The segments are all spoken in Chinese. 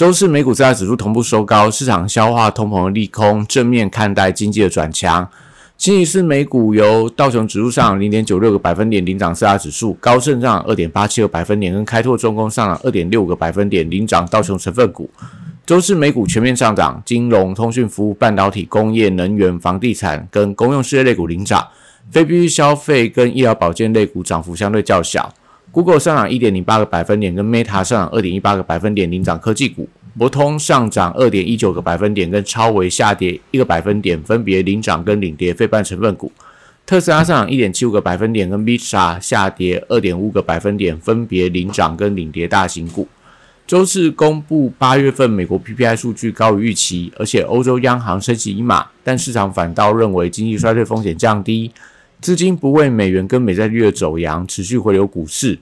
周四美股四大指数同步收高，市场消化通膨的利空，正面看待经济的转强。星期四美股由道琼指数上零点九六个百分点领涨四大指数，高盛上二点八七个百分点，跟开拓重工上涨二点六个百分点领涨道琼成分股。周四美股全面上涨，金融、通讯服务、半导体、工业、能源、房地产跟公用事业类股领涨，非必需消费跟医疗保健类股涨幅相对较小。Google 上涨一点零八个百分点，跟 Meta 上涨二点一八个百分点领涨科技股；博通上涨二点一九个百分点，跟超微下跌一个百分点，分别领涨跟领跌非半成分股。特斯拉上涨一点七五个百分点，跟 Visa 下跌二点五个百分点，分别领涨跟领跌大型股。周四公布八月份美国 PPI 数据高于预期，而且欧洲央行升息一码，但市场反倒认为经济衰退风险降低。资金不为美元跟美债率的走阳，持续回流股市。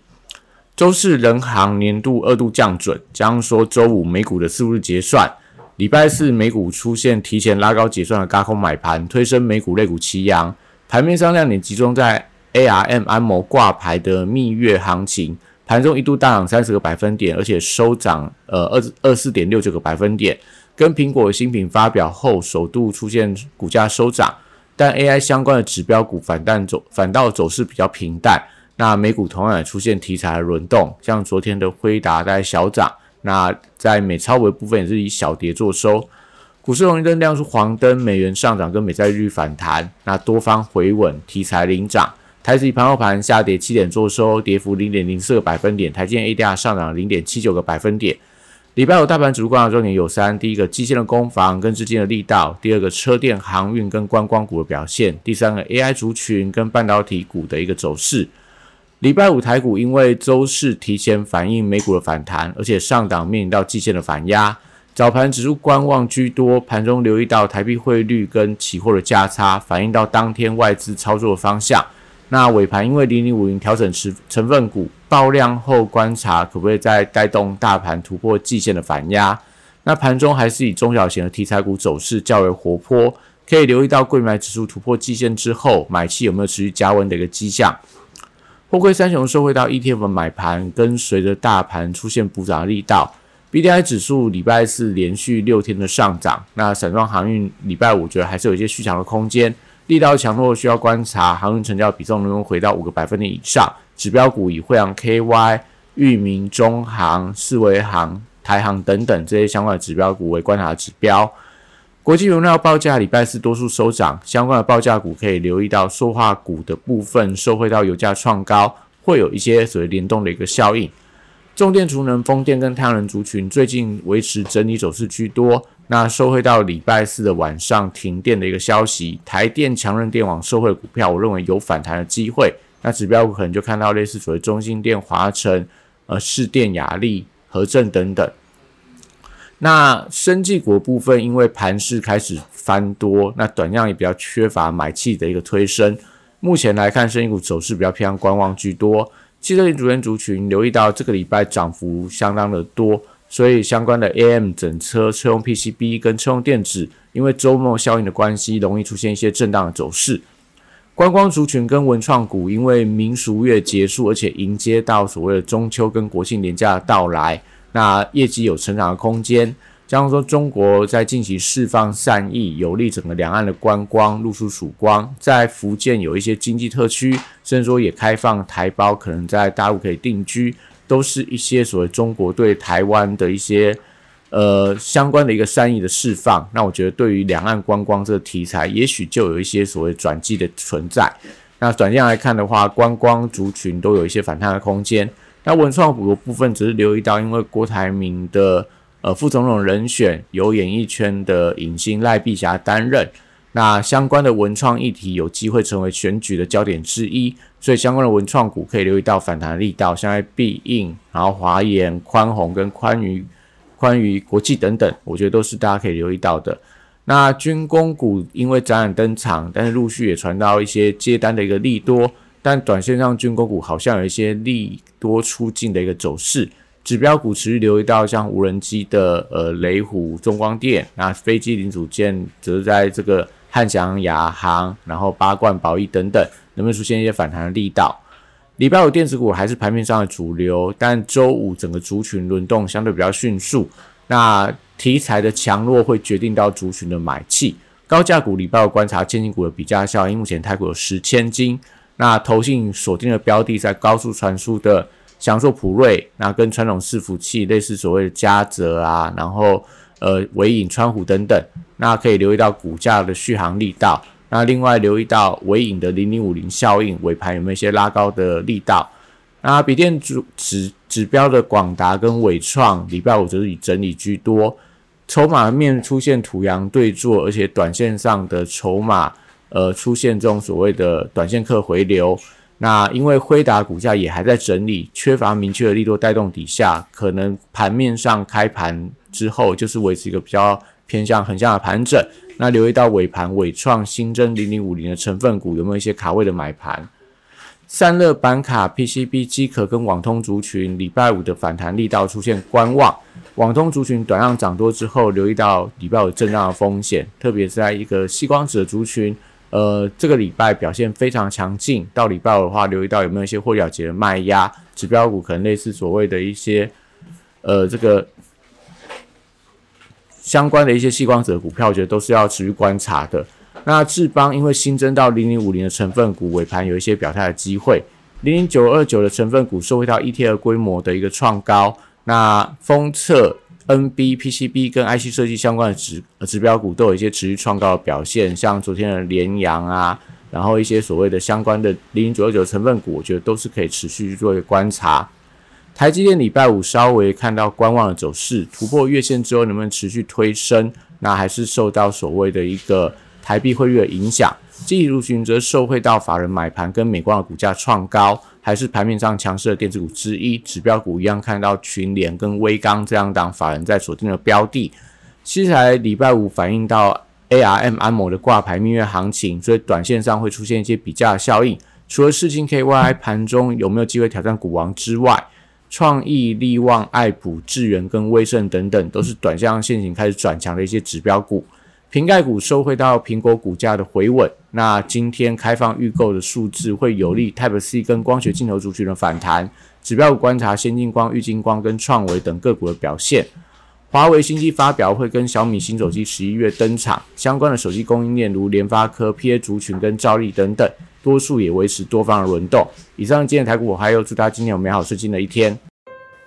周四人行年度二度降准，将说周五美股的四日结算。礼拜四美股出现提前拉高结算的高空买盘，推升美股类股齐扬。盘面上亮点集中在 ARM 安谋挂牌的蜜月行情，盘中一度大涨三十个百分点，而且收涨呃二二四点六九个百分点，跟苹果新品发表后首度出现股价收涨。但 AI 相关的指标股反弹走反倒走势比较平淡，那美股同样也出现题材的轮动，像昨天的辉达在小涨，那在美超维部分也是以小跌作收。股市红绿灯亮出黄灯，美元上涨跟美债率反弹，那多方回稳，题材领涨。台指盘后盘下跌七点作收，跌幅零点零四个百分点，台积 ADR 上涨零点七九个百分点。礼拜五大盘指数观察重点有三：第一个，基建的攻防跟资金的力道；第二个，车电航运跟观光股的表现；第三个，AI 族群跟半导体股的一个走势。礼拜五台股因为周四提前反映美股的反弹，而且上档面临到季线的反压，早盘指数观望居多，盘中留意到台币汇率跟期货的价差，反映到当天外资操作的方向。那尾盘因为零零五零调整成成分股爆量后，观察可不可以再带动大盘突破季线的反压？那盘中还是以中小型的题材股走势较为活泼，可以留意到贵买指数突破季线之后，买气有没有持续加温的一个迹象？货柜三雄收回到 ETF 买盘，跟随着大盘出现补涨的力道，BDI 指数礼拜四连续六天的上涨，那散装航运礼拜五觉得还是有一些续强的空间。力道强弱需要观察，航运成交比重能不能回到五个百分点以上。指标股以惠阳 KY、裕民、中航、四维航、台航等等这些相关的指标股为观察指标。国际原料报价礼拜四多数收涨，相关的报价股可以留意到塑化股的部分受惠到油价创高，会有一些所谓联动的一个效应。重电、储能、风电跟太阳能族群最近维持整理走势居多。那收回到礼拜四的晚上停电的一个消息，台电强韧电网收回股票，我认为有反弹的机会。那指标股可能就看到类似所谓中心电、华晨、呃市电、雅力、和正等等。那生技股部分，因为盘势开始翻多，那短量也比较缺乏买气的一个推升。目前来看，生技股走势比较偏向观望居多。汽车零组件族群留意到这个礼拜涨幅相当的多。所以相关的 AM 整车、车用 PCB 跟车用电子，因为周末效应的关系，容易出现一些震荡的走势。观光族群跟文创股，因为民俗月结束，而且迎接到所谓的中秋跟国庆年假的到来，那业绩有成长的空间。加上说中国在近期释放善意，有利整个两岸的观光露出曙光。在福建有一些经济特区，甚至说也开放台胞可能在大陆可以定居。都是一些所谓中国对台湾的一些呃相关的一个善意的释放，那我觉得对于两岸观光这个题材，也许就有一些所谓转机的存在。那短线来看的话，观光族群都有一些反弹的空间。那文创股的部分只是留意到，因为郭台铭的呃副总统人选由演艺圈的影星赖碧霞担任。那相关的文创议题有机会成为选举的焦点之一，所以相关的文创股可以留意到反弹力道，像在必应，然后华研、宽宏跟宽娱关于国际等等，我觉得都是大家可以留意到的。那军工股因为展览登场，但是陆续也传到一些接单的一个利多，但短线上军工股好像有一些利多出尽的一个走势。指标股持续留意到像无人机的呃雷虎、中光电，那飞机零组件则在这个汉翔、亚航，然后八冠、宝益等等，能不能出现一些反弹的力道？礼拜五电子股还是盘面上的主流，但周五整个族群轮动相对比较迅速，那。题材的强弱会决定到族群的买气，高价股礼拜五观察千金股的比价效应，目前泰国有十千金，那投信锁定的标的在高速传输的享受普瑞，那跟传统伺服器类似所谓的嘉泽啊，然后呃尾影、川湖等等，那可以留意到股价的续航力道，那另外留意到尾影的零零五零效应，尾盘有没有一些拉高的力道？那笔电指指指标的广达跟伟创，礼拜五则是以整理居多。筹码面出现土洋对坐，而且短线上的筹码呃出现这种所谓的短线客回流。那因为辉达股价也还在整理，缺乏明确的力度带动底下，可能盘面上开盘之后就是维持一个比较偏向横向的盘整。那留意到尾盘尾创新增零零五零的成分股有没有一些卡位的买盘？散热板卡、PCB 机壳跟网通族群，礼拜五的反弹力道出现观望。网通族群短量涨多之后，留意到礼拜五震荡的风险，特别是在一个细光子的族群，呃，这个礼拜表现非常强劲。到礼拜五的话，留意到有没有一些获了结的卖压，指标股可能类似所谓的一些，呃，这个相关的一些细光子的股票，我觉得都是要持续观察的。那智邦因为新增到零零五零的成分股，尾盘有一些表态的机会。零零九二九的成分股收回到 ETF 规模的一个创高。那封测、NB、PCB 跟 IC 设计相关的指指标股都有一些持续创高的表现，像昨天的联阳啊，然后一些所谓的相关的零零九二九成分股，我觉得都是可以持续去做一个观察。台积电礼拜五稍微看到观望的走势，突破月线之后能不能持续推升？那还是受到所谓的一个。台币汇率的影响，记忆入群则受惠到法人买盘跟美光的股价创高，还是盘面上强势的电子股之一。指标股一样看到群联跟微刚这样档法人在锁定的标的。其实才礼拜五反映到 ARM 安某的挂牌蜜月行情，所以短线上会出现一些比价效应。除了世金 KY 盘中有没有机会挑战股王之外，创意、利旺、爱普、智源跟威盛等等，都是短线现行开始转强的一些指标股。瓶盖股收回到苹果股价的回稳，那今天开放预购的数字会有利 Type C 跟光学镜头族群的反弹。指标股观察先进光、玉金光跟创维等个股的表现。华为新机发表会跟小米新手机十一月登场，相关的手机供应链如联发科、PA 族群跟兆利等等，多数也维持多方的轮动。以上今天台股我还有祝大家今天有美好顺心的一天。